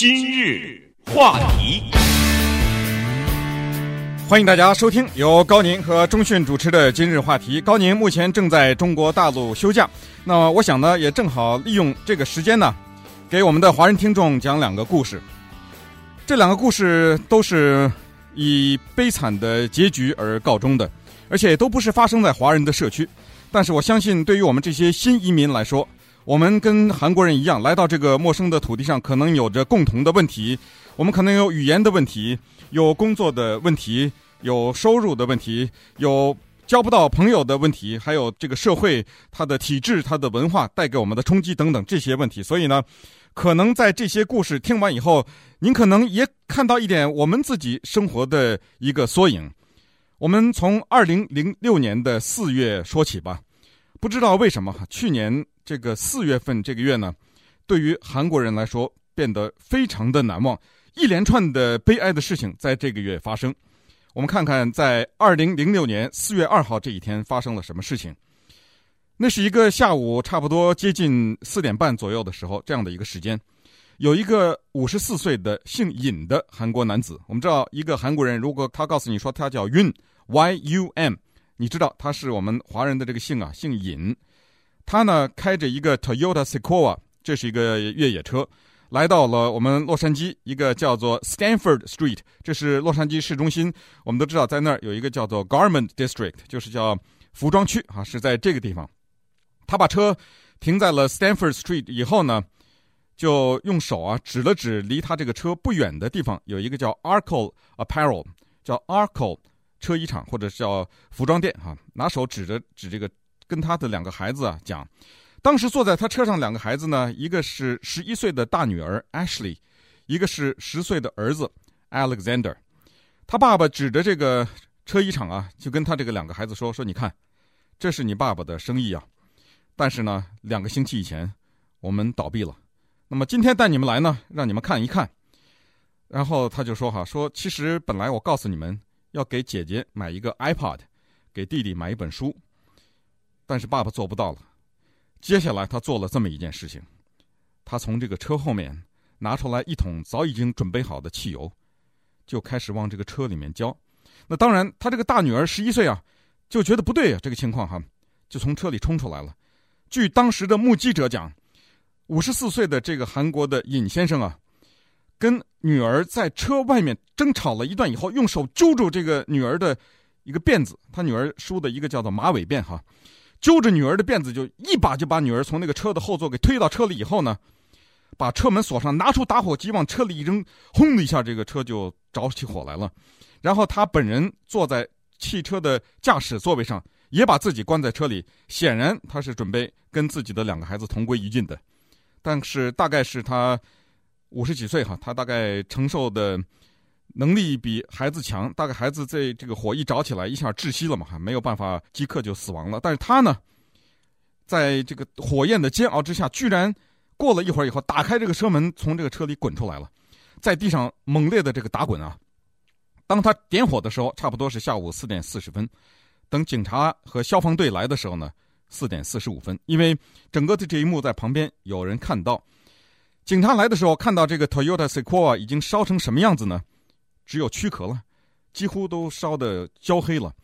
今日话题，欢迎大家收听由高宁和钟迅主持的《今日话题》。高宁目前正在中国大陆休假，那我想呢，也正好利用这个时间呢，给我们的华人听众讲两个故事。这两个故事都是以悲惨的结局而告终的，而且都不是发生在华人的社区。但是我相信，对于我们这些新移民来说，我们跟韩国人一样，来到这个陌生的土地上，可能有着共同的问题。我们可能有语言的问题，有工作的问题，有收入的问题，有交不到朋友的问题，还有这个社会它的体制、它的文化带给我们的冲击等等这些问题。所以呢，可能在这些故事听完以后，您可能也看到一点我们自己生活的一个缩影。我们从二零零六年的四月说起吧，不知道为什么，去年。这个四月份这个月呢，对于韩国人来说变得非常的难忘，一连串的悲哀的事情在这个月发生。我们看看，在二零零六年四月二号这一天发生了什么事情。那是一个下午，差不多接近四点半左右的时候，这样的一个时间，有一个五十四岁的姓尹的韩国男子。我们知道，一个韩国人如果他告诉你说他叫 Yun，Y-U-M，你知道他是我们华人的这个姓啊，姓尹。他呢，开着一个 Toyota Sequoia，这是一个越野车，来到了我们洛杉矶一个叫做 Stanford Street，这是洛杉矶市中心。我们都知道，在那儿有一个叫做 Garment District，就是叫服装区啊，是在这个地方。他把车停在了 Stanford Street 以后呢，就用手啊指了指离他这个车不远的地方有一个叫 Arco Apparel，叫 Arco 车衣厂或者是叫服装店哈，拿手指着指这个。跟他的两个孩子啊讲，当时坐在他车上两个孩子呢，一个是十一岁的大女儿 Ashley，一个是十岁的儿子 Alexander。他爸爸指着这个车衣厂啊，就跟他这个两个孩子说：“说你看，这是你爸爸的生意啊。但是呢，两个星期以前我们倒闭了。那么今天带你们来呢，让你们看一看。”然后他就说：“哈，说其实本来我告诉你们要给姐姐买一个 iPod，给弟弟买一本书。”但是爸爸做不到了。接下来他做了这么一件事情，他从这个车后面拿出来一桶早已经准备好的汽油，就开始往这个车里面浇。那当然，他这个大女儿十一岁啊，就觉得不对啊，这个情况哈，就从车里冲出来了。据当时的目击者讲，五十四岁的这个韩国的尹先生啊，跟女儿在车外面争吵了一段以后，用手揪住这个女儿的一个辫子，他女儿梳的一个叫做马尾辫哈。揪着女儿的辫子，就一把就把女儿从那个车的后座给推到车里。以后呢，把车门锁上，拿出打火机往车里一扔，轰的一下，这个车就着起火来了。然后他本人坐在汽车的驾驶座位上，也把自己关在车里。显然他是准备跟自己的两个孩子同归于尽的。但是大概是他五十几岁哈，他大概承受的。能力比孩子强，大概孩子在这个火一着起来，一下窒息了嘛，还没有办法即刻就死亡了。但是他呢，在这个火焰的煎熬之下，居然过了一会儿以后，打开这个车门，从这个车里滚出来了，在地上猛烈的这个打滚啊。当他点火的时候，差不多是下午四点四十分。等警察和消防队来的时候呢，四点四十五分。因为整个的这一幕在旁边有人看到，警察来的时候看到这个 Toyota Sequoia 已经烧成什么样子呢？只有躯壳了，几乎都烧得焦黑了。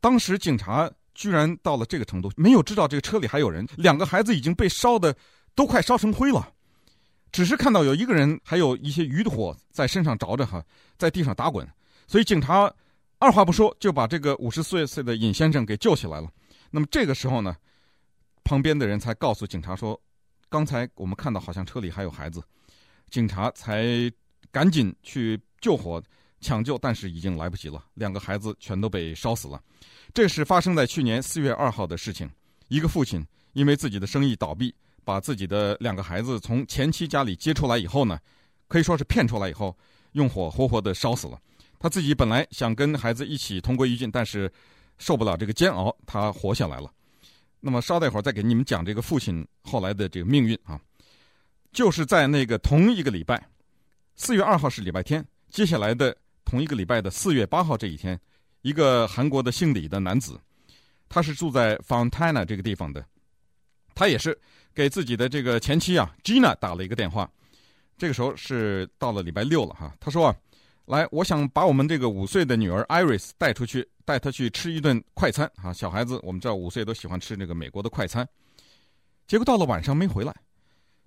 当时警察居然到了这个程度，没有知道这个车里还有人。两个孩子已经被烧得都快烧成灰了，只是看到有一个人还有一些余火在身上着着哈，在地上打滚。所以警察二话不说就把这个五十岁岁的尹先生给救起来了。那么这个时候呢，旁边的人才告诉警察说，刚才我们看到好像车里还有孩子，警察才赶紧去救火。抢救，但是已经来不及了。两个孩子全都被烧死了。这是发生在去年四月二号的事情。一个父亲因为自己的生意倒闭，把自己的两个孩子从前妻家里接出来以后呢，可以说是骗出来以后，用火活活的烧死了。他自己本来想跟孩子一起同归于尽，但是受不了这个煎熬，他活下来了。那么稍待会儿再给你们讲这个父亲后来的这个命运啊，就是在那个同一个礼拜，四月二号是礼拜天，接下来的。同一个礼拜的四月八号这一天，一个韩国的姓李的男子，他是住在 Fontana 这个地方的，他也是给自己的这个前妻啊 Gina 打了一个电话，这个时候是到了礼拜六了哈。他说啊，来，我想把我们这个五岁的女儿 Iris 带出去，带她去吃一顿快餐啊。小孩子我们知道五岁都喜欢吃那个美国的快餐。结果到了晚上没回来。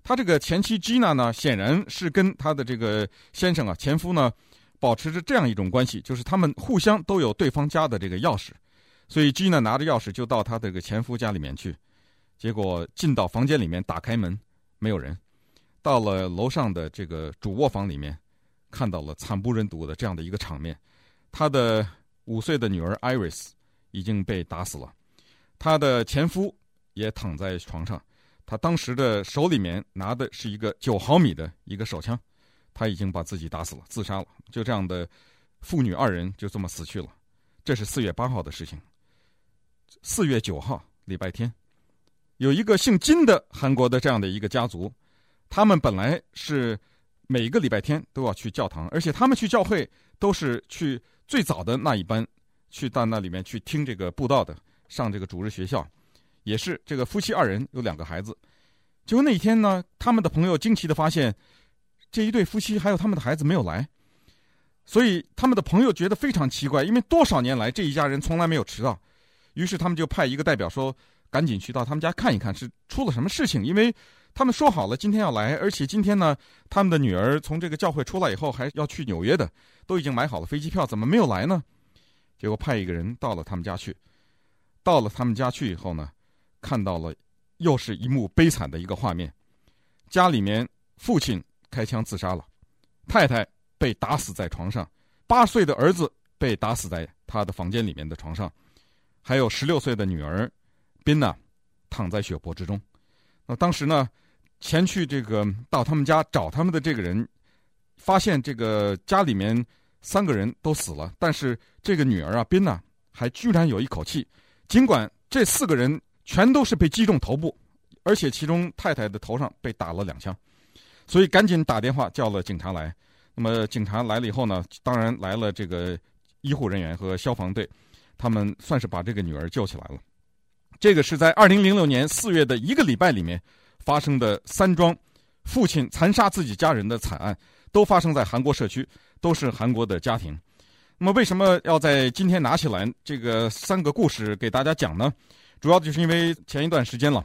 他这个前妻 Gina 呢，显然是跟他的这个先生啊前夫呢，保持着这样一种关系，就是他们互相都有对方家的这个钥匙。所以 Gina 拿着钥匙就到他这个前夫家里面去，结果进到房间里面，打开门，没有人。到了楼上的这个主卧房里面，看到了惨不忍睹的这样的一个场面。他的五岁的女儿 Iris 已经被打死了，他的前夫也躺在床上，他当时的手里面拿的是一个九毫米的一个手枪，他已经把自己打死了，自杀了。就这样的父女二人就这么死去了。这是四月八号的事情。四月九号，礼拜天，有一个姓金的韩国的这样的一个家族，他们本来是每个礼拜天都要去教堂，而且他们去教会都是去最早的那一班，去到那里面去听这个布道的，上这个主日学校，也是这个夫妻二人有两个孩子。结果那一天呢，他们的朋友惊奇的发现，这一对夫妻还有他们的孩子没有来，所以他们的朋友觉得非常奇怪，因为多少年来这一家人从来没有迟到。于是他们就派一个代表说：“赶紧去到他们家看一看，是出了什么事情？因为他们说好了今天要来，而且今天呢，他们的女儿从这个教会出来以后还要去纽约的，都已经买好了飞机票，怎么没有来呢？”结果派一个人到了他们家去，到了他们家去以后呢，看到了又是一幕悲惨的一个画面：家里面父亲开枪自杀了，太太被打死在床上，八岁的儿子被打死在他的房间里面的床上。还有十六岁的女儿宾娜躺在血泊之中。那当时呢，前去这个到他们家找他们的这个人，发现这个家里面三个人都死了，但是这个女儿啊宾娜还居然有一口气。尽管这四个人全都是被击中头部，而且其中太太的头上被打了两枪，所以赶紧打电话叫了警察来。那么警察来了以后呢，当然来了这个医护人员和消防队。他们算是把这个女儿救起来了。这个是在二零零六年四月的一个礼拜里面发生的三桩父亲残杀自己家人的惨案，都发生在韩国社区，都是韩国的家庭。那么为什么要在今天拿起来这个三个故事给大家讲呢？主要就是因为前一段时间了，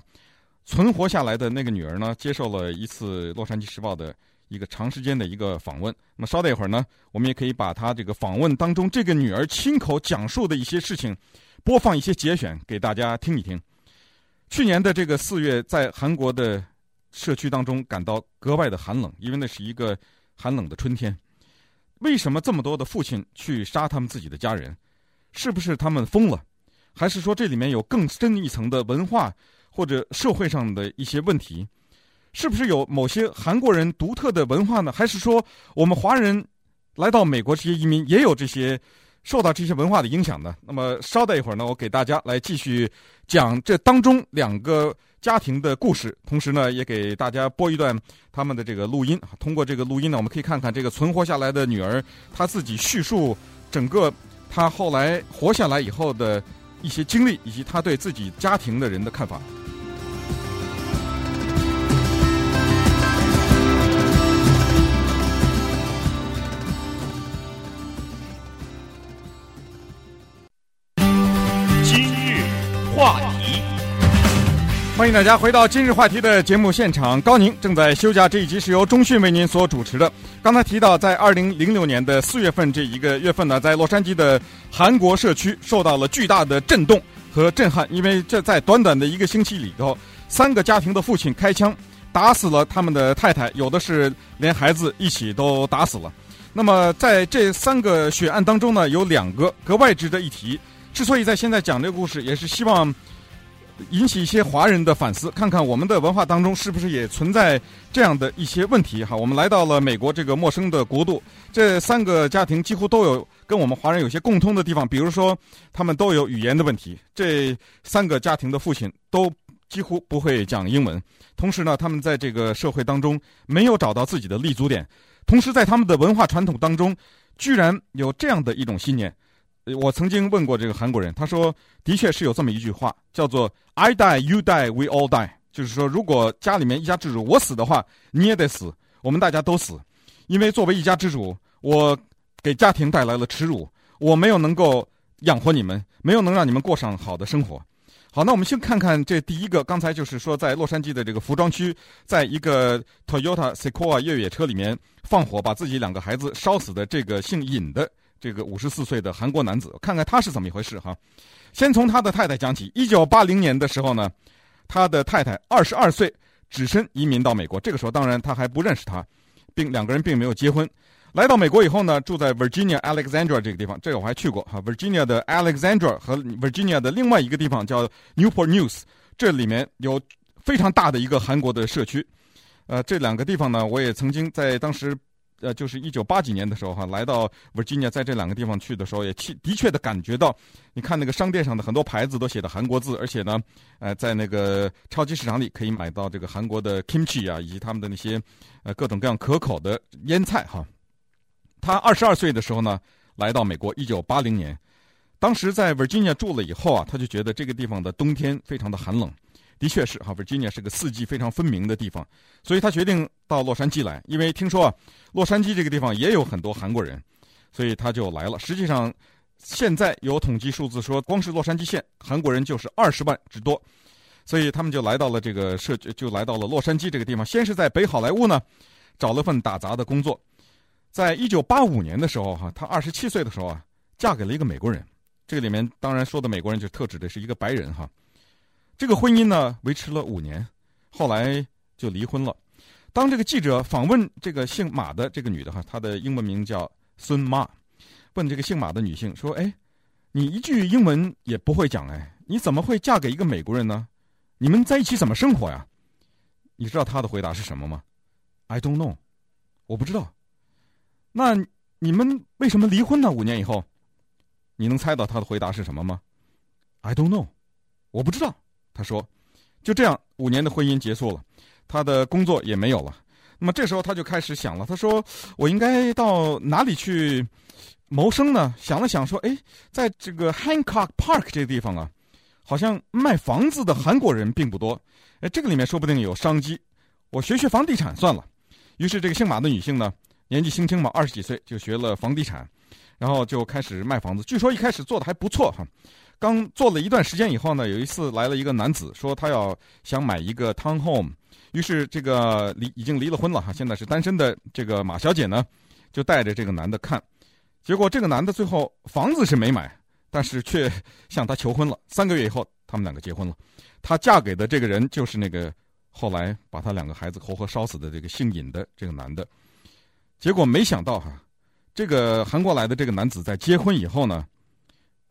存活下来的那个女儿呢，接受了一次《洛杉矶时报》的。一个长时间的一个访问，那么稍待一会儿呢，我们也可以把她这个访问当中这个女儿亲口讲述的一些事情，播放一些节选给大家听一听。去年的这个四月，在韩国的社区当中感到格外的寒冷，因为那是一个寒冷的春天。为什么这么多的父亲去杀他们自己的家人？是不是他们疯了？还是说这里面有更深一层的文化或者社会上的一些问题？是不是有某些韩国人独特的文化呢？还是说我们华人来到美国这些移民也有这些受到这些文化的影响呢？那么稍待一会儿呢，我给大家来继续讲这当中两个家庭的故事，同时呢，也给大家播一段他们的这个录音。通过这个录音呢，我们可以看看这个存活下来的女儿她自己叙述整个她后来活下来以后的一些经历，以及她对自己家庭的人的看法。欢迎大家回到今日话题的节目现场。高宁正在休假，这一集是由中讯为您所主持的。刚才提到，在二零零六年的四月份这一个月份呢，在洛杉矶的韩国社区受到了巨大的震动和震撼，因为这在短短的一个星期里头，三个家庭的父亲开枪打死了他们的太太，有的是连孩子一起都打死了。那么在这三个血案当中呢，有两个格外值得一提。之所以在现在讲这个故事，也是希望引起一些华人的反思，看看我们的文化当中是不是也存在这样的一些问题。哈，我们来到了美国这个陌生的国度，这三个家庭几乎都有跟我们华人有些共通的地方，比如说他们都有语言的问题。这三个家庭的父亲都几乎不会讲英文，同时呢，他们在这个社会当中没有找到自己的立足点，同时在他们的文化传统当中，居然有这样的一种信念。我曾经问过这个韩国人，他说：“的确是有这么一句话，叫做 ‘I die, you die, we all die’，就是说，如果家里面一家之主我死的话，你也得死；我们大家都死，因为作为一家之主，我给家庭带来了耻辱，我没有能够养活你们，没有能让你们过上好的生活。好，那我们先看看这第一个，刚才就是说在洛杉矶的这个服装区，在一个 Toyota Sequoia 越野车里面放火，把自己两个孩子烧死的这个姓尹的这个五十四岁的韩国男子，看看他是怎么一回事哈。先从他的太太讲起，一九八零年的时候呢，他的太太二十二岁，只身移民到美国，这个时候当然他还不认识他，并两个人并没有结婚。来到美国以后呢，住在 Virginia Alexandra 这个地方，这个我还去过哈。Virginia 的 Alexandra 和 Virginia 的另外一个地方叫 Newport News，这里面有非常大的一个韩国的社区。呃，这两个地方呢，我也曾经在当时，呃，就是一九八几年的时候哈，来到 Virginia，在这两个地方去的时候，也确的确的感觉到，你看那个商店上的很多牌子都写的韩国字，而且呢，呃，在那个超级市场里可以买到这个韩国的 kimchi 啊，以及他们的那些呃各种各样可口的腌菜哈。他二十二岁的时候呢，来到美国。一九八零年，当时在 Virginia 住了以后啊，他就觉得这个地方的冬天非常的寒冷。的确是哈，Virginia 是个四季非常分明的地方，所以他决定到洛杉矶来。因为听说啊，洛杉矶这个地方也有很多韩国人，所以他就来了。实际上，现在有统计数字说，光是洛杉矶县韩国人就是二十万之多，所以他们就来到了这个社，就来到了洛杉矶这个地方。先是在北好莱坞呢，找了份打杂的工作。在一九八五年的时候，哈，她二十七岁的时候啊，嫁给了一个美国人。这个里面当然说的美国人就特指的是一个白人，哈。这个婚姻呢维持了五年，后来就离婚了。当这个记者访问这个姓马的这个女的，哈，她的英文名叫孙妈，问这个姓马的女性说：“哎，你一句英文也不会讲，哎，你怎么会嫁给一个美国人呢？你们在一起怎么生活呀？”你知道她的回答是什么吗？I don't know，我不知道。那你们为什么离婚呢？五年以后，你能猜到他的回答是什么吗？I don't know，我不知道。他说，就这样，五年的婚姻结束了，他的工作也没有了。那么这时候他就开始想了，他说：“我应该到哪里去谋生呢？”想了想说：“哎，在这个 Hancock Park 这个地方啊，好像卖房子的韩国人并不多。哎，这个里面说不定有商机，我学学房地产算了。”于是这个姓马的女性呢。年纪轻轻嘛，二十几岁就学了房地产，然后就开始卖房子。据说一开始做的还不错哈。刚做了一段时间以后呢，有一次来了一个男子，说他要想买一个 town home。于是这个离已经离了婚了哈，现在是单身的这个马小姐呢，就带着这个男的看。结果这个男的最后房子是没买，但是却向她求婚了。三个月以后，他们两个结婚了。她嫁给的这个人就是那个后来把他两个孩子活活烧死的这个姓尹的这个男的。结果没想到哈，这个韩国来的这个男子在结婚以后呢，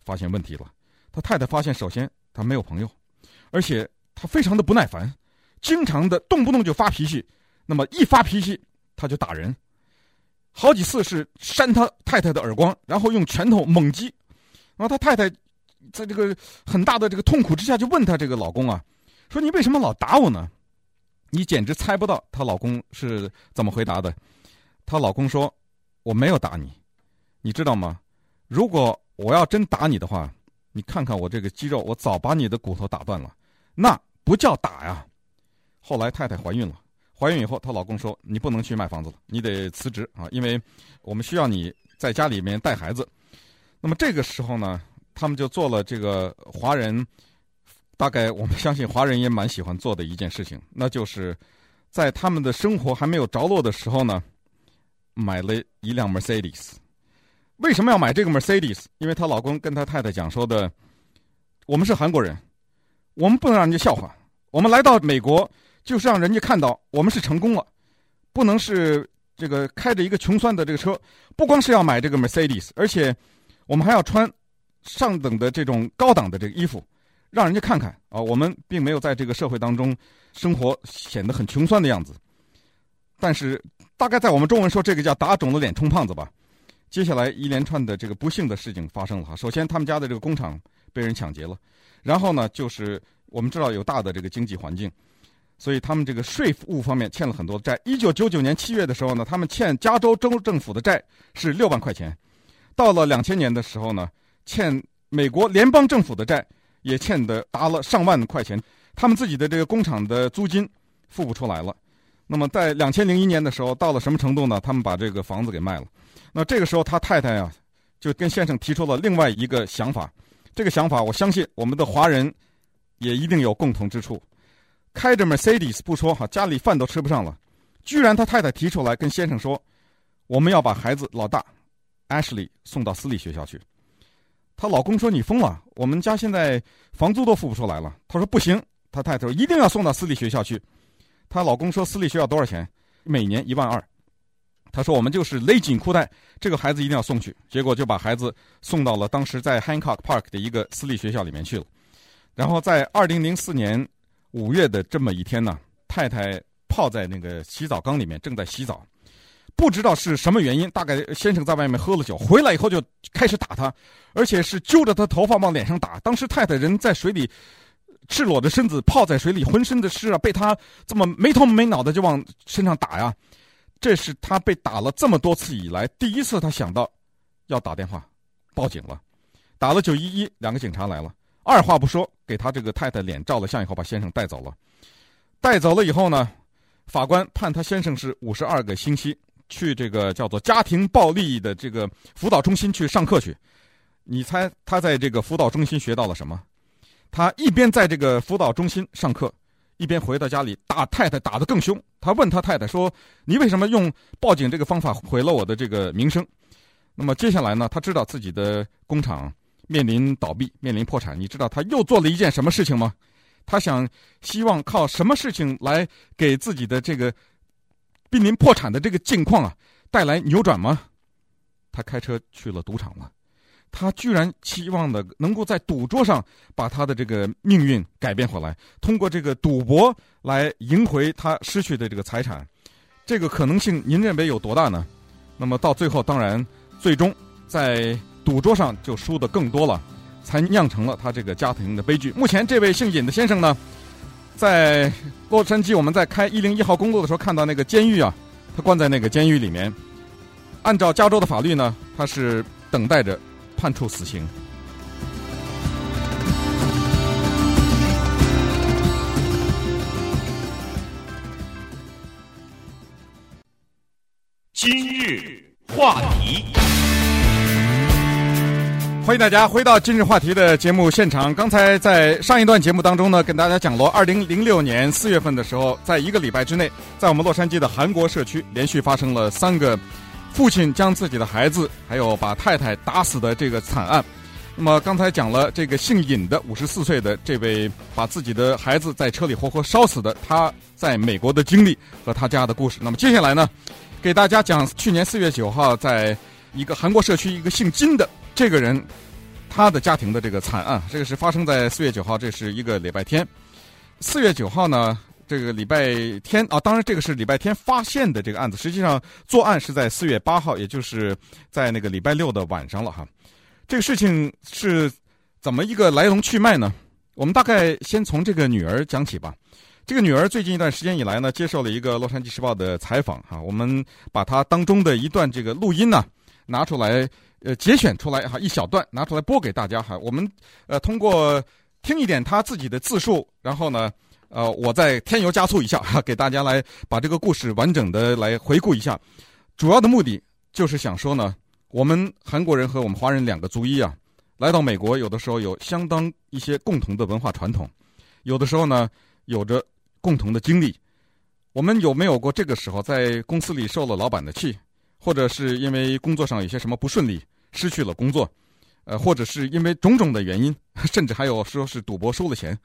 发现问题了。他太太发现，首先他没有朋友，而且他非常的不耐烦，经常的动不动就发脾气。那么一发脾气，他就打人，好几次是扇他太太的耳光，然后用拳头猛击。然后他太太在这个很大的这个痛苦之下，就问他这个老公啊，说你为什么老打我呢？你简直猜不到她老公是怎么回答的。她老公说：“我没有打你，你知道吗？如果我要真打你的话，你看看我这个肌肉，我早把你的骨头打断了。那不叫打呀。”后来太太怀孕了，怀孕以后，她老公说：“你不能去卖房子了，你得辞职啊，因为我们需要你在家里面带孩子。”那么这个时候呢，他们就做了这个华人，大概我们相信华人也蛮喜欢做的一件事情，那就是在他们的生活还没有着落的时候呢。买了一辆 Mercedes，为什么要买这个 Mercedes？因为她老公跟她太太讲说的，我们是韩国人，我们不能让人家笑话。我们来到美国就是让人家看到我们是成功了，不能是这个开着一个穷酸的这个车。不光是要买这个 Mercedes，而且我们还要穿上等的这种高档的这个衣服，让人家看看啊，我们并没有在这个社会当中生活显得很穷酸的样子。但是。大概在我们中文说这个叫打肿了脸充胖子吧。接下来一连串的这个不幸的事情发生了哈。首先，他们家的这个工厂被人抢劫了，然后呢，就是我们知道有大的这个经济环境，所以他们这个税务方面欠了很多债。一九九九年七月的时候呢，他们欠加州州政府的债是六万块钱。到了两千年的时候呢，欠美国联邦政府的债也欠的达了上万块钱。他们自己的这个工厂的租金付不出来了。那么在两千零一年的时候，到了什么程度呢？他们把这个房子给卖了。那这个时候，他太太啊，就跟先生提出了另外一个想法。这个想法，我相信我们的华人也一定有共同之处。开着 Mercedes 不说哈，家里饭都吃不上了，居然他太太提出来跟先生说，我们要把孩子老大 Ashley 送到私立学校去。她老公说：“你疯了，我们家现在房租都付不出来了。”她说：“不行。”她太太说：“一定要送到私立学校去。”她老公说：“私立学校多少钱？每年一万二。”他说：“我们就是勒紧裤带，这个孩子一定要送去。”结果就把孩子送到了当时在 Hancock Park 的一个私立学校里面去了。然后在二零零四年五月的这么一天呢，太太泡在那个洗澡缸里面，正在洗澡。不知道是什么原因，大概先生在外面喝了酒，回来以后就开始打他，而且是揪着他头发往脸上打。当时太太人在水里，赤裸的身子泡在水里，浑身的湿啊，被他这么没头没脑的就往身上打呀。这是他被打了这么多次以来第一次，他想到要打电话报警了。打了九一一，两个警察来了，二话不说给他这个太太脸照了相以后，把先生带走了。带走了以后呢，法官判他先生是五十二个星期。去这个叫做家庭暴力的这个辅导中心去上课去，你猜他在这个辅导中心学到了什么？他一边在这个辅导中心上课，一边回到家里打太太，打得更凶。他问他太太说：“你为什么用报警这个方法毁了我的这个名声？”那么接下来呢，他知道自己的工厂面临倒闭，面临破产。你知道他又做了一件什么事情吗？他想希望靠什么事情来给自己的这个。濒临破产的这个境况啊，带来扭转吗？他开车去了赌场了，他居然期望的能够在赌桌上把他的这个命运改变回来，通过这个赌博来赢回他失去的这个财产，这个可能性您认为有多大呢？那么到最后，当然最终在赌桌上就输的更多了，才酿成了他这个家庭的悲剧。目前这位姓尹的先生呢，在洛杉矶，我们在开一零一号公路的时候，看到那个监狱啊，他关在那个监狱里面。按照加州的法律呢，他是等待着判处死刑。今日话题。欢迎大家回到今日话题的节目现场。刚才在上一段节目当中呢，跟大家讲了，二零零六年四月份的时候，在一个礼拜之内，在我们洛杉矶的韩国社区，连续发生了三个父亲将自己的孩子还有把太太打死的这个惨案。那么刚才讲了这个姓尹的五十四岁的这位把自己的孩子在车里活活烧死的他在美国的经历和他家的故事。那么接下来呢，给大家讲去年四月九号在一个韩国社区一个姓金的。这个人，他的家庭的这个惨案，这个是发生在四月九号，这是一个礼拜天。四月九号呢，这个礼拜天啊，当然这个是礼拜天发现的这个案子，实际上作案是在四月八号，也就是在那个礼拜六的晚上了哈。这个事情是怎么一个来龙去脉呢？我们大概先从这个女儿讲起吧。这个女儿最近一段时间以来呢，接受了一个《洛杉矶时报》的采访哈，我们把她当中的一段这个录音呢拿出来。呃，节选出来哈，一小段拿出来播给大家哈。我们呃通过听一点她自己的自述，然后呢，呃，我再添油加醋一下哈，给大家来把这个故事完整的来回顾一下。主要的目的就是想说呢，我们韩国人和我们华人两个族裔啊，来到美国，有的时候有相当一些共同的文化传统，有的时候呢，有着共同的经历。我们有没有过这个时候在公司里受了老板的气，或者是因为工作上有些什么不顺利？失去了工作，呃，或者是因为种种的原因，甚至还有说是赌博输了钱，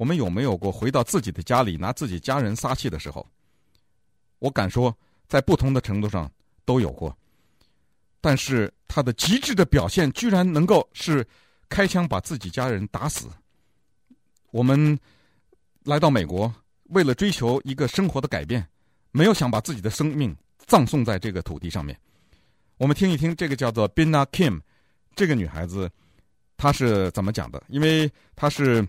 我们有没有过回到自己的家里拿自己家人撒气的时候？我敢说，在不同的程度上都有过。但是他的极致的表现，居然能够是开枪把自己家人打死。我们来到美国，为了追求一个生活的改变，没有想把自己的生命葬送在这个土地上面。我们听一听这个叫做 Bina Kim 这个女孩子，她是怎么讲的？因为她是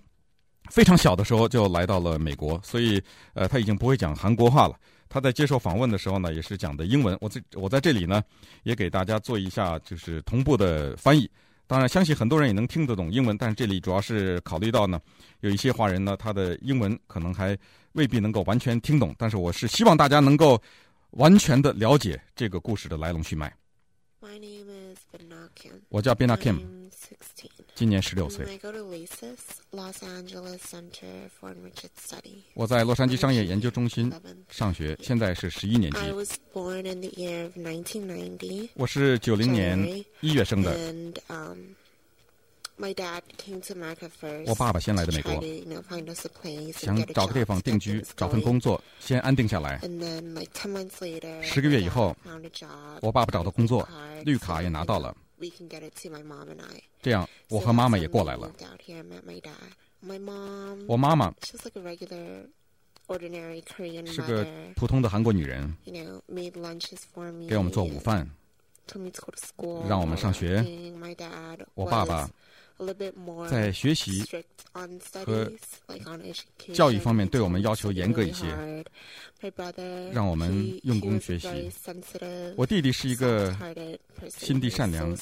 非常小的时候就来到了美国，所以呃，他已经不会讲韩国话了。他在接受访问的时候呢，也是讲的英文。我在我在这里呢，也给大家做一下就是同步的翻译。当然，相信很多人也能听得懂英文，但是这里主要是考虑到呢，有一些华人呢，他的英文可能还未必能够完全听懂。但是我是希望大家能够完全的了解这个故事的来龙去脉。My name is Binna Kim. 我叫 16. 今年十六岁。我在洛杉矶商业研究中心上学现在是十一年级。我是九零年一月生的。我爸爸先来的美国。想找个地方定居找份工作先安定下来。十个月以后我爸爸找到工作绿卡也拿到了。We can get it to my mom and I. 这样我和妈妈也过来了。my dad. My mom, 我妈妈 she's like a regular, ordinary Korean 是个.普通的韩国女人，You know, made lunches for me. 给我们做午饭。Told me to go to school. 让我们上学。My dad 我爸爸在学习和教育方面对我们要求严格一些。让我们用功学习。我弟弟是一个心地善良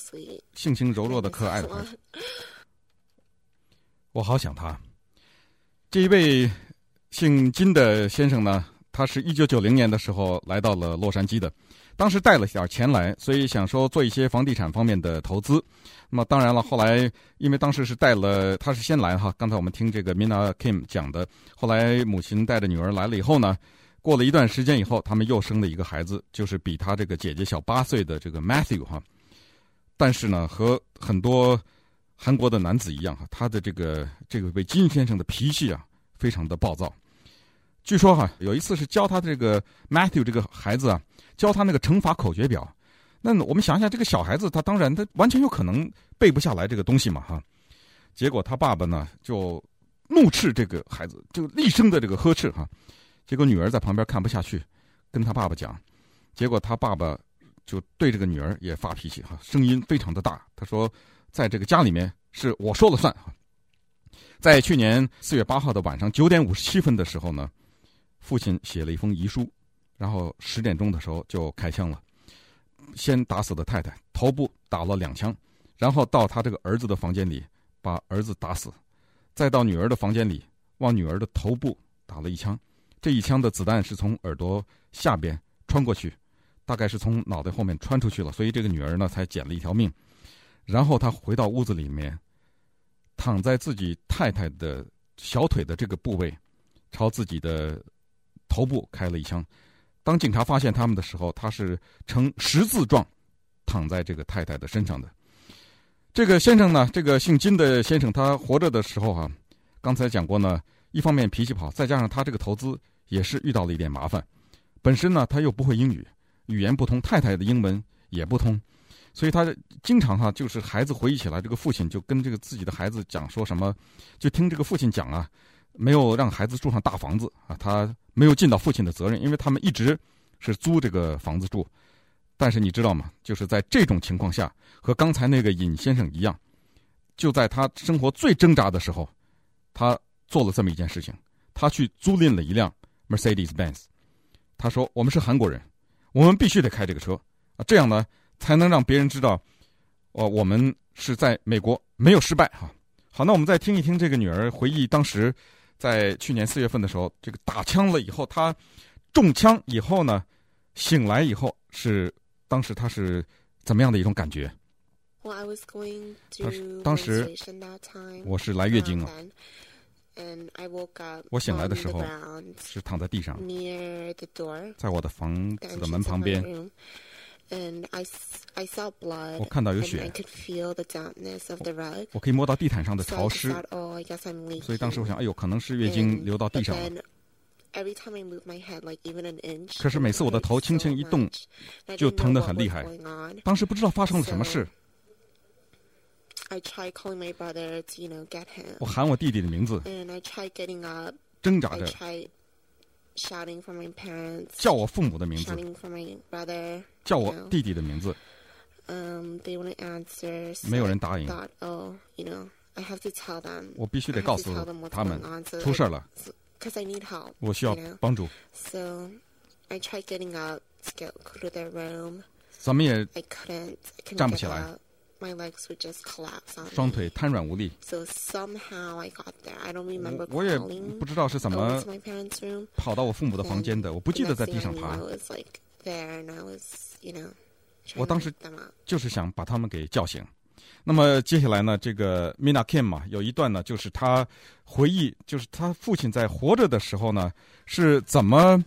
性情柔弱的可爱的孩子我好想他。这一位姓金的先生呢他是一九九零年的时候来到了洛杉矶的。当时带了点钱来，所以想说做一些房地产方面的投资。那么当然了，后来因为当时是带了，他是先来哈。刚才我们听这个 minna Kim 讲的，后来母亲带着女儿来了以后呢，过了一段时间以后，他们又生了一个孩子，就是比他这个姐姐小八岁的这个 Matthew 哈。但是呢，和很多韩国的男子一样哈，他的这个这个位金先生的脾气啊，非常的暴躁。据说哈，有一次是教他这个 Matthew 这个孩子啊，教他那个乘法口诀表。那我们想一下，这个小孩子他当然他完全有可能背不下来这个东西嘛哈。结果他爸爸呢就怒斥这个孩子，就厉声的这个呵斥哈。结果女儿在旁边看不下去，跟他爸爸讲。结果他爸爸就对这个女儿也发脾气哈，声音非常的大。他说，在这个家里面是我说了算哈。在去年四月八号的晚上九点五十七分的时候呢，父亲写了一封遗书，然后十点钟的时候就开枪了。先打死的太太，头部打了两枪，然后到他这个儿子的房间里把儿子打死，再到女儿的房间里往女儿的头部打了一枪。这一枪的子弹是从耳朵下边穿过去，大概是从脑袋后面穿出去了，所以这个女儿呢才捡了一条命。然后他回到屋子里面，躺在自己太太的小腿的这个部位，朝自己的头部开了一枪。当警察发现他们的时候，他是呈十字状躺在这个太太的身上的。这个先生呢，这个姓金的先生，他活着的时候哈、啊，刚才讲过呢，一方面脾气不好，再加上他这个投资也是遇到了一点麻烦。本身呢，他又不会英语，语言不通，太太的英文也不通，所以他经常哈、就是孩子回忆起来，这个父亲就跟这个自己的孩子讲说什么，就听这个父亲讲啊。没有让孩子住上大房子啊，他没有尽到父亲的责任，因为他们一直是租这个房子住。但是你知道吗？就是在这种情况下，和刚才那个尹先生一样，就在他生活最挣扎的时候，他做了这么一件事情，他去租赁了一辆 Mercedes-Benz。他说：“我们是韩国人，我们必须得开这个车啊，这样呢才能让别人知道，哦，我们是在美国没有失败哈。”好，那我们再听一听这个女儿回忆当时。在去年四月份的时候这个打枪了以后他中枪以后呢醒来以后是当时他是怎么样的一种感觉？当时我是来月经了我醒来的时候是躺在地上在我的房子的门旁边。And I, I saw blood, 我看到有 and I，could feel the dampness of the rug. 我可以摸到地毯上的潮湿，thought, oh, I guess I'm leaking. 所以当时我想，哎呦，可能是月经流到地上了。then every time I move my head, like even an inch, 可是每次我的头轻轻一动就疼得很厉害当时不知道发生了什么事，I tried calling my brother to, you know, get him. 我喊我弟弟的名字，And I tried getting up. 挣扎 I 着 tried shouting for my parents, 叫我父母的名字，shouting for my brother. 叫我弟弟的名字，Um, they wouldn't answer. So 没有人答应。thought, oh, you know, I have to tell them 我必须得告诉他们出事儿了，because I need help. 我需要?帮助，So I tried getting up to get, go to their room. 怎么也 I couldn't. I couldn't 站不 get 起来。My legs would just collapse on 双腿瘫软无力。So somehow I got there. I don't remember 我我也不知道是怎么 my parents' room. 跑到我父母的房间的，我不记得在地上爬 knew,，I was like there and I was, you know, 我当时.就是想把他们给叫醒。那么接下来呢，这个 Mina Kim 嘛，有一段呢，就是他回忆，就是他父亲在活着的时候呢，是怎么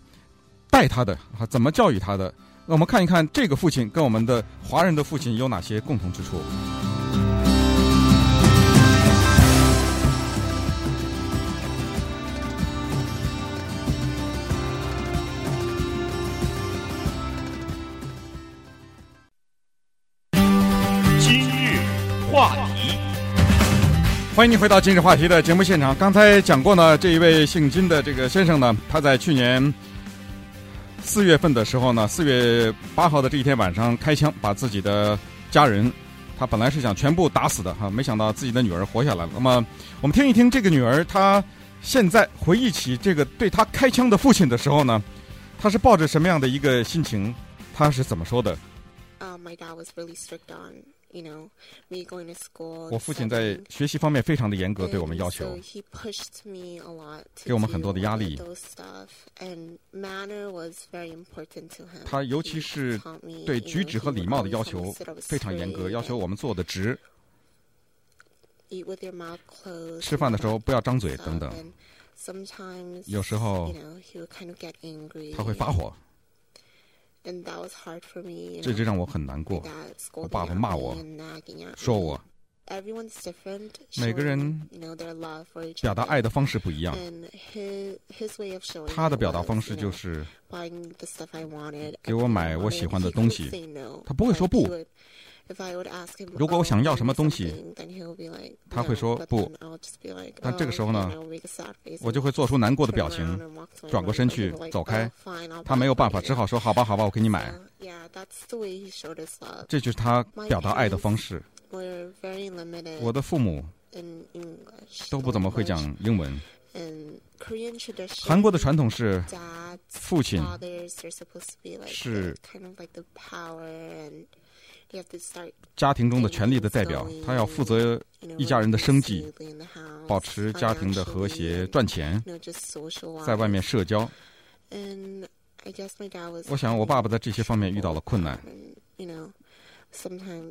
带他的啊，怎么教育他的。那我们看一看这个父亲跟我们的华人的父亲有哪些共同之处。今日话题，欢迎你回到今日话题的节目现场。刚才讲过呢，这一位姓金的这个先生呢，他在去年四月份的时候呢，四月八号的这一天晚上开枪把自己的家人，他本来是想全部打死的哈，没想到自己的女儿活下来了。那么我们听一听这个女儿她现在回忆起这个对她开枪的父亲的时候呢，她是抱着什么样的一个心情？她是怎么说的？mydawasreallystrict on, you know, me going to school. 我父亲在学习方面非常的严格，对我们要求 So。he pushed me a lot to 给我们很多的压力.他尤其是对举止和礼貌的要求非常严格，要求我们坐得直.吃饭的时候不要张嘴等等。有时候.他会发火，And that was hard for me. you 这就让我很难过。我爸爸骂我说我每个人表达爱的方式不一样。他的表达方式就是给我买我喜欢的东西。他不会说不。如果我想要什么东西，他会说不。但这个时候呢，我就会做出难过的表情，转过身去走开。他没有办法，只好说：好吧，好吧，我给你买。这就是他表达爱的方式。我的父母都不怎么会讲英文。韩国的传统是，父亲是。家庭中的权力的代表他要负责一家人的生计保持家庭的和谐赚钱在外面社交。我想我爸爸在这些方面遇到了困难。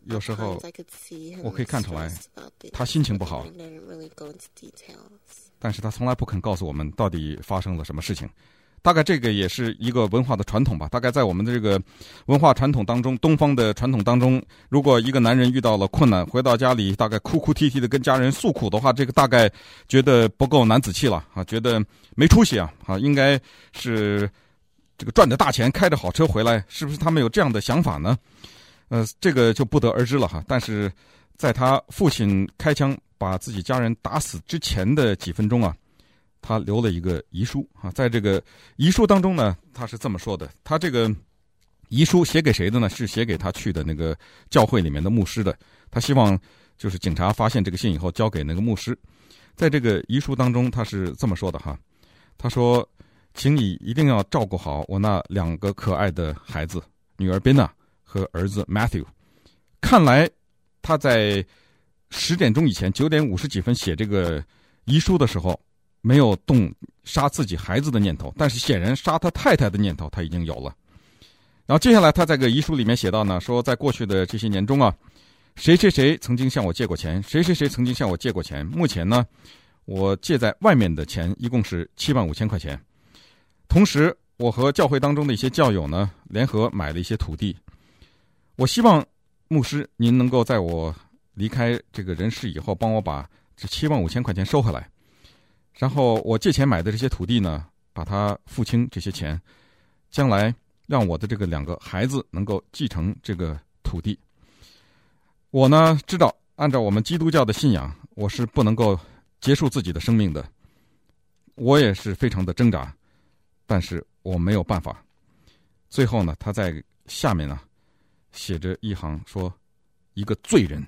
有时候我可以看出来他心情不好。但是他从来不肯告诉我们到底发生了什么事情。大概这个也是一个文化的传统吧。大概在我们的这个文化传统当中，东方的传统当中，如果一个男人遇到了困难，回到家里大概哭哭啼啼的跟家人诉苦的话，这个大概觉得不够男子气了啊，觉得没出息啊啊，应该是这个赚着大钱，开着好车回来，是不是他们有这样的想法呢？呃，这个就不得而知了哈。但是在他父亲开枪把自己家人打死之前的几分钟啊。他留了一个遗书啊，在这个遗书当中呢，他是这么说的：他这个遗书写给谁的呢？是写给他去的那个教会里面的牧师的。他希望就是警察发现这个信以后，交给那个牧师。在这个遗书当中，他是这么说的哈：他说，请你一定要照顾好我那两个可爱的孩子，女儿 Bina 和儿子 Matthew。看来他在十点钟以前，九点五十几分写这个遗书的时候。没有动杀自己孩子的念头，但是显然杀他太太的念头他已经有了。然后接下来他在个遗书里面写到呢，说在过去的这些年中啊，谁谁谁曾经向我借过钱，谁谁谁曾经向我借过钱。目前呢，我借在外面的钱一共是七万五千块钱。同时，我和教会当中的一些教友呢，联合买了一些土地。我希望牧师您能够在我离开这个人世以后，帮我把这七万五千块钱收回来。然后我借钱买的这些土地呢，把它付清这些钱，将来让我的这个两个孩子能够继承这个土地。我呢知道，按照我们基督教的信仰，我是不能够结束自己的生命的。我也是非常的挣扎，但是我没有办法。最后呢，他在下面呢写着一行说：“一个罪人。”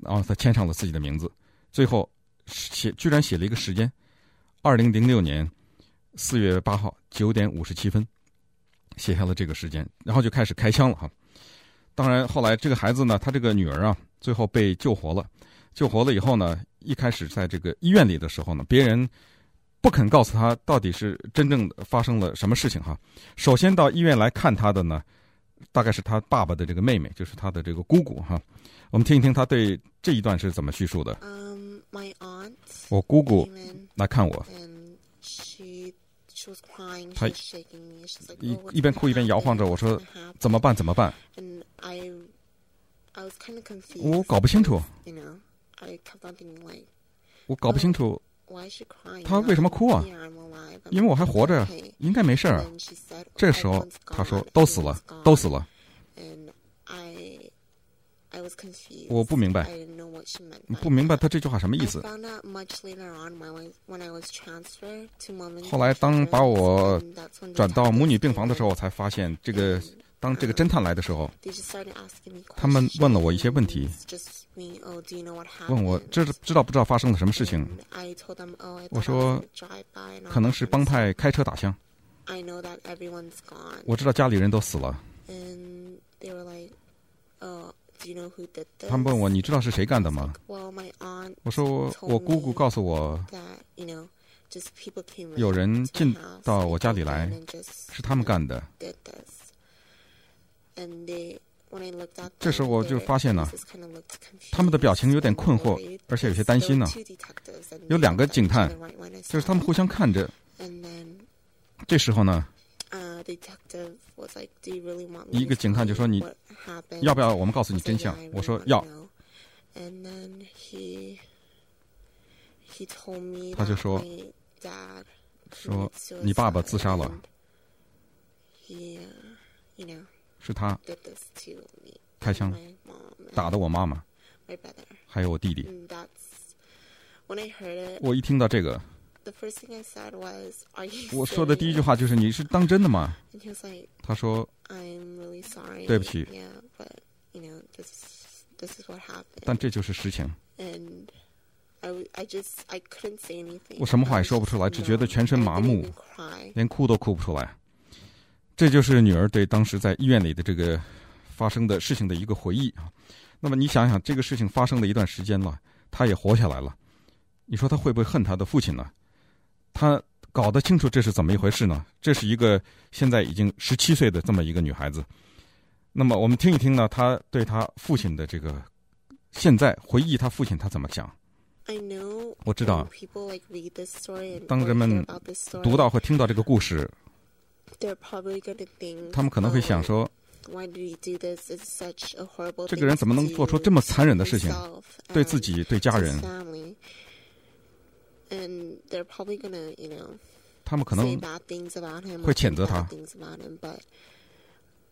然后他签上了自己的名字。最后。写居然写了一个时间，二零零六年四月八号九点五十七分，写下了这个时间，然后就开始开枪了哈。当然，后来这个孩子呢，他这个女儿啊，最后被救活了。救活了以后呢，一开始在这个医院里的时候呢，别人不肯告诉他到底是真正发生了什么事情哈。首先到医院来看他的呢，大概是他爸爸的这个妹妹，就是他的这个姑姑哈。我们听一听他对这一段是怎么叙述的。Um, my 我姑姑来看我，她一一边哭一边摇晃着，我说怎么办？怎么办？我搞不清楚，我搞不清楚，她为什么哭啊？因为我还活着，应该没事儿。这时候她说都死了，都死了。我不明白，不明白他这句话什么意思。后来当把我转到母女病房的时候，我才发现这个。当这个侦探来的时候，他们问了我一些问题，问我这知道不知道发生了什么事情。我说可能是帮派开车打枪，我知道家里人都死了。他们问我你知道是谁干的吗？我说我姑姑告诉我有人进到我家里来是他们干的。这时候我就发现了他们的表情有点困惑而且有些担心呢。有两个警探就是他们互相看着。这时候呢一个警探就说你，要不要我们告诉你真相？我说要。他就说，说你爸爸自杀了。是他开枪，打的我妈妈，还有我弟弟。我一听到这个。the first thing i said was are you 我说的第一句话就是你是当真的吗？他说 i'm really sorry 对不起。但这就是实情。我什么话也说不出来，只觉得全身麻木，连哭都哭不出来。这就是女儿对当时在医院里的这个发生的事情的一个回忆啊。那么你想想这个事情发生了一段时间了，她也活下来了，你说她会不会恨她的父亲呢？她搞得清楚这是怎么一回事呢？这是一个现在已经十七岁的这么一个女孩子。那么我们听一听呢，她对她父亲的这个现在回忆，她父亲她怎么讲？I know 我知道 when people like read this story and 当人们读到或听到这个故事，they're probably gonna think 他们可能会想 "Oh, 说，Why did he do this? It's such a horrible 这个人怎么能做出这么残忍的事情？对自己、对家人. And they're probably gonna, you know, 他们可 say 能 bad things about him. 会谴责他。bad things about him, but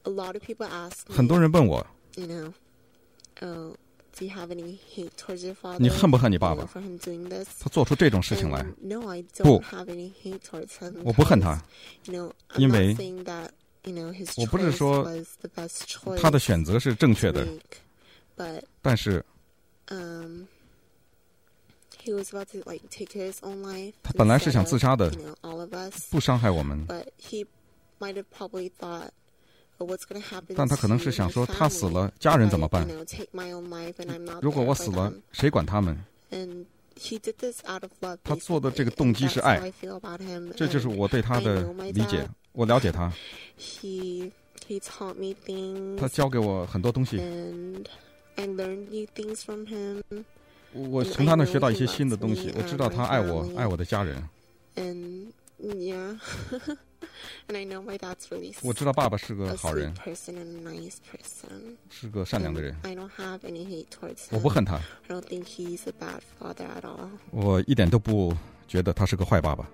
a lot of people ask me, 很多人问我，you know, oh, do you have any hate towards your father? 你恨不恨你爸爸 for him doing this? 他做出这种事情来 no, I。don't have any hate towards him. 我不恨他，You know, 因 I'm 为 not saying that, you know, his 我不是 choice 说 was the best choice 他的选择是正确的，but 但是 um, he was about to like take his own life. 他本来是想自杀的.不伤害我们。But he might have probably thought, oh, what's going to happen 但他可能是想说，他死了，家人怎么办 take own life 如果我死了谁管他们 he. 他做的这个动机是爱。about. 这就是我对他的理解。我了解他，he he 他教给我很多东西，我从他那学到一些新的东西。我知道他爱我，爱我的家人。and yeah and I know my dad's really 我知道爸爸是个好人，person and nice person 是个善良的人。I don't have any hate towards 我不恨他，I don't think he's a bad father at all 我一点都不觉得他是个坏爸爸。